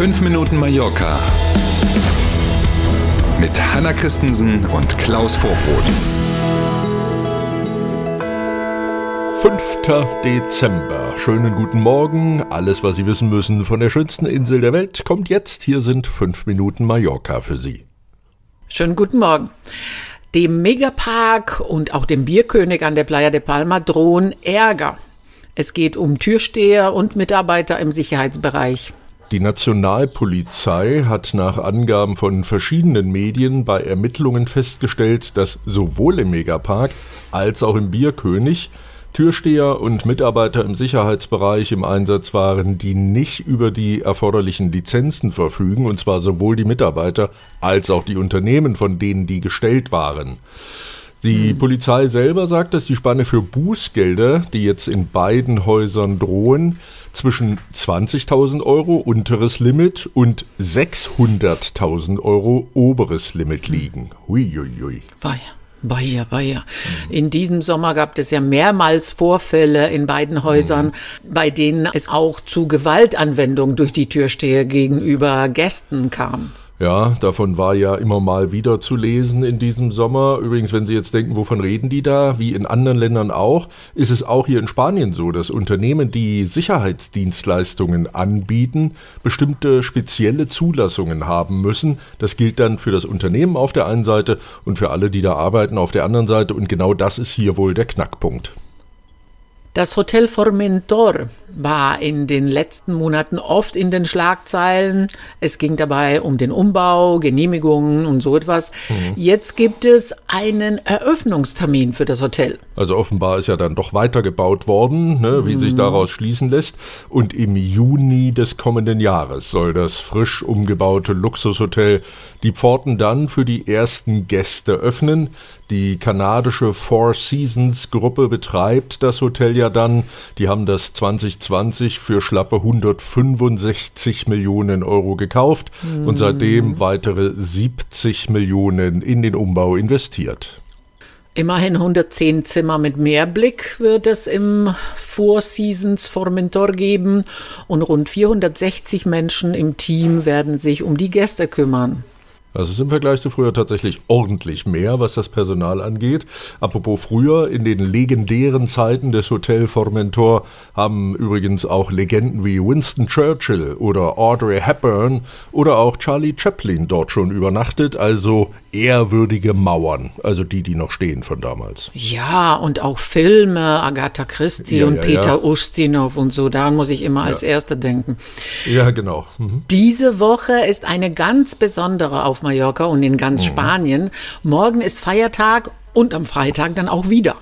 5 Minuten Mallorca mit Hanna Christensen und Klaus Vorbrot. 5. Dezember. Schönen guten Morgen. Alles, was Sie wissen müssen von der schönsten Insel der Welt, kommt jetzt. Hier sind 5 Minuten Mallorca für Sie. Schönen guten Morgen. Dem Megapark und auch dem Bierkönig an der Playa de Palma drohen Ärger. Es geht um Türsteher und Mitarbeiter im Sicherheitsbereich. Die Nationalpolizei hat nach Angaben von verschiedenen Medien bei Ermittlungen festgestellt, dass sowohl im Megapark als auch im Bierkönig Türsteher und Mitarbeiter im Sicherheitsbereich im Einsatz waren, die nicht über die erforderlichen Lizenzen verfügen, und zwar sowohl die Mitarbeiter als auch die Unternehmen, von denen die gestellt waren. Die Polizei selber sagt, dass die Spanne für Bußgelder, die jetzt in beiden Häusern drohen, zwischen 20.000 Euro unteres Limit und 600.000 Euro oberes Limit liegen. Huiuiui. Weia. Weia, weia. In diesem Sommer gab es ja mehrmals Vorfälle in beiden Häusern, bei denen es auch zu Gewaltanwendung durch die Türsteher gegenüber Gästen kam. Ja, davon war ja immer mal wieder zu lesen in diesem Sommer. Übrigens, wenn Sie jetzt denken, wovon reden die da? Wie in anderen Ländern auch, ist es auch hier in Spanien so, dass Unternehmen, die Sicherheitsdienstleistungen anbieten, bestimmte spezielle Zulassungen haben müssen. Das gilt dann für das Unternehmen auf der einen Seite und für alle, die da arbeiten, auf der anderen Seite. Und genau das ist hier wohl der Knackpunkt. Das Hotel Formentor war in den letzten Monaten oft in den Schlagzeilen. Es ging dabei um den Umbau, Genehmigungen und so etwas. Mhm. Jetzt gibt es einen Eröffnungstermin für das Hotel. Also offenbar ist ja dann doch weitergebaut worden, ne, wie mhm. sich daraus schließen lässt. Und im Juni des kommenden Jahres soll das frisch umgebaute Luxushotel die Pforten dann für die ersten Gäste öffnen. Die kanadische Four Seasons Gruppe betreibt das Hotel ja dann. Die haben das 2020 für schlappe 165 Millionen Euro gekauft mhm. und seitdem weitere 70 Millionen in den Umbau investiert. Immerhin 110 Zimmer mit Meerblick wird es im Four Seasons Formentor geben und rund 460 Menschen im Team werden sich um die Gäste kümmern. Es ist im Vergleich zu früher tatsächlich ordentlich mehr, was das Personal angeht. Apropos früher, in den legendären Zeiten des Hotel Formentor haben übrigens auch Legenden wie Winston Churchill oder Audrey Hepburn oder auch Charlie Chaplin dort schon übernachtet. Also ehrwürdige Mauern, also die, die noch stehen von damals. Ja, und auch Filme, Agatha Christie ja, und ja, Peter ja. Ustinov und so, daran muss ich immer als Erste denken. Ja, genau. Mhm. Diese Woche ist eine ganz besondere auf Mallorca und in ganz mhm. Spanien. Morgen ist Feiertag und am Freitag dann auch wieder.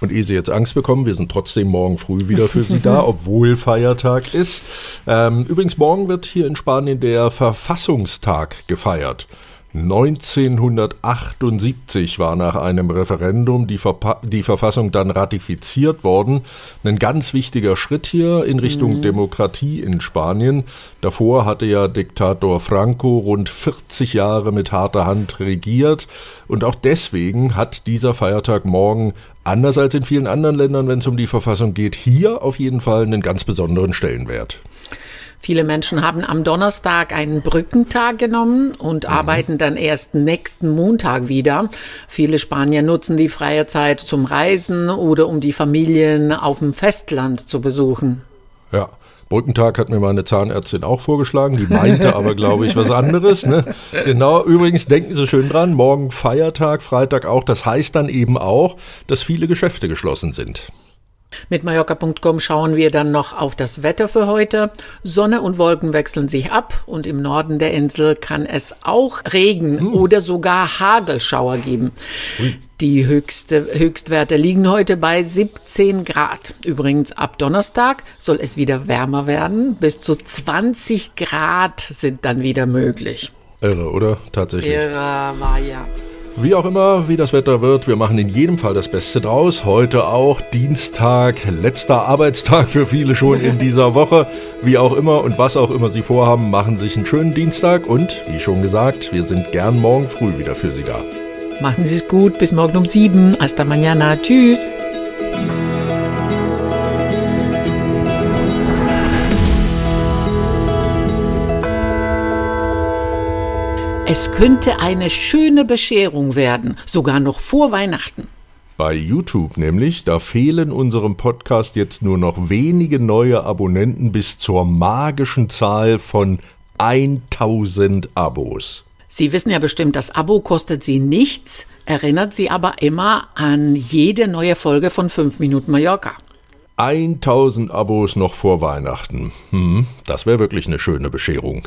Und ehe Sie jetzt Angst bekommen, wir sind trotzdem morgen früh wieder für Sie da, obwohl Feiertag ist. Ähm, übrigens, morgen wird hier in Spanien der Verfassungstag gefeiert. 1978 war nach einem Referendum die, Verpa die, Verfassung dann ratifiziert worden. Ein ganz wichtiger Schritt hier in Richtung mhm. Demokratie in Spanien. Davor hatte ja Diktator Franco rund 40 Jahre mit harter Hand regiert. Und auch deswegen hat dieser Feiertag morgen, anders als in vielen anderen Ländern, wenn es um die Verfassung geht, hier auf jeden Fall einen ganz besonderen Stellenwert. Viele Menschen haben am Donnerstag einen Brückentag genommen und mhm. arbeiten dann erst nächsten Montag wieder. Viele Spanier nutzen die freie Zeit zum Reisen oder um die Familien auf dem Festland zu besuchen. Ja. Brückentag hat mir meine Zahnärztin auch vorgeschlagen, die meinte aber, glaube ich, was anderes. Ne? Genau, übrigens denken Sie schön dran, morgen Feiertag, Freitag auch. Das heißt dann eben auch, dass viele Geschäfte geschlossen sind. Mit Mallorca.com schauen wir dann noch auf das Wetter für heute. Sonne und Wolken wechseln sich ab und im Norden der Insel kann es auch Regen hm. oder sogar Hagelschauer geben. Ui. Die höchste, Höchstwerte liegen heute bei 17 Grad. Übrigens ab Donnerstag soll es wieder wärmer werden. Bis zu 20 Grad sind dann wieder möglich. Irre, oder? Tatsächlich. Irre war ja. Wie auch immer, wie das Wetter wird, wir machen in jedem Fall das Beste draus. Heute auch Dienstag, letzter Arbeitstag für viele schon in dieser Woche. Wie auch immer und was auch immer Sie vorhaben, machen sich einen schönen Dienstag und, wie schon gesagt, wir sind gern morgen früh wieder für Sie da. Machen Sie es gut, bis morgen um sieben. Hasta mañana. Tschüss. Es könnte eine schöne Bescherung werden, sogar noch vor Weihnachten. Bei YouTube nämlich, da fehlen unserem Podcast jetzt nur noch wenige neue Abonnenten bis zur magischen Zahl von 1000 Abos. Sie wissen ja bestimmt, das Abo kostet Sie nichts, erinnert Sie aber immer an jede neue Folge von 5 Minuten Mallorca. 1000 Abos noch vor Weihnachten. Hm, das wäre wirklich eine schöne Bescherung.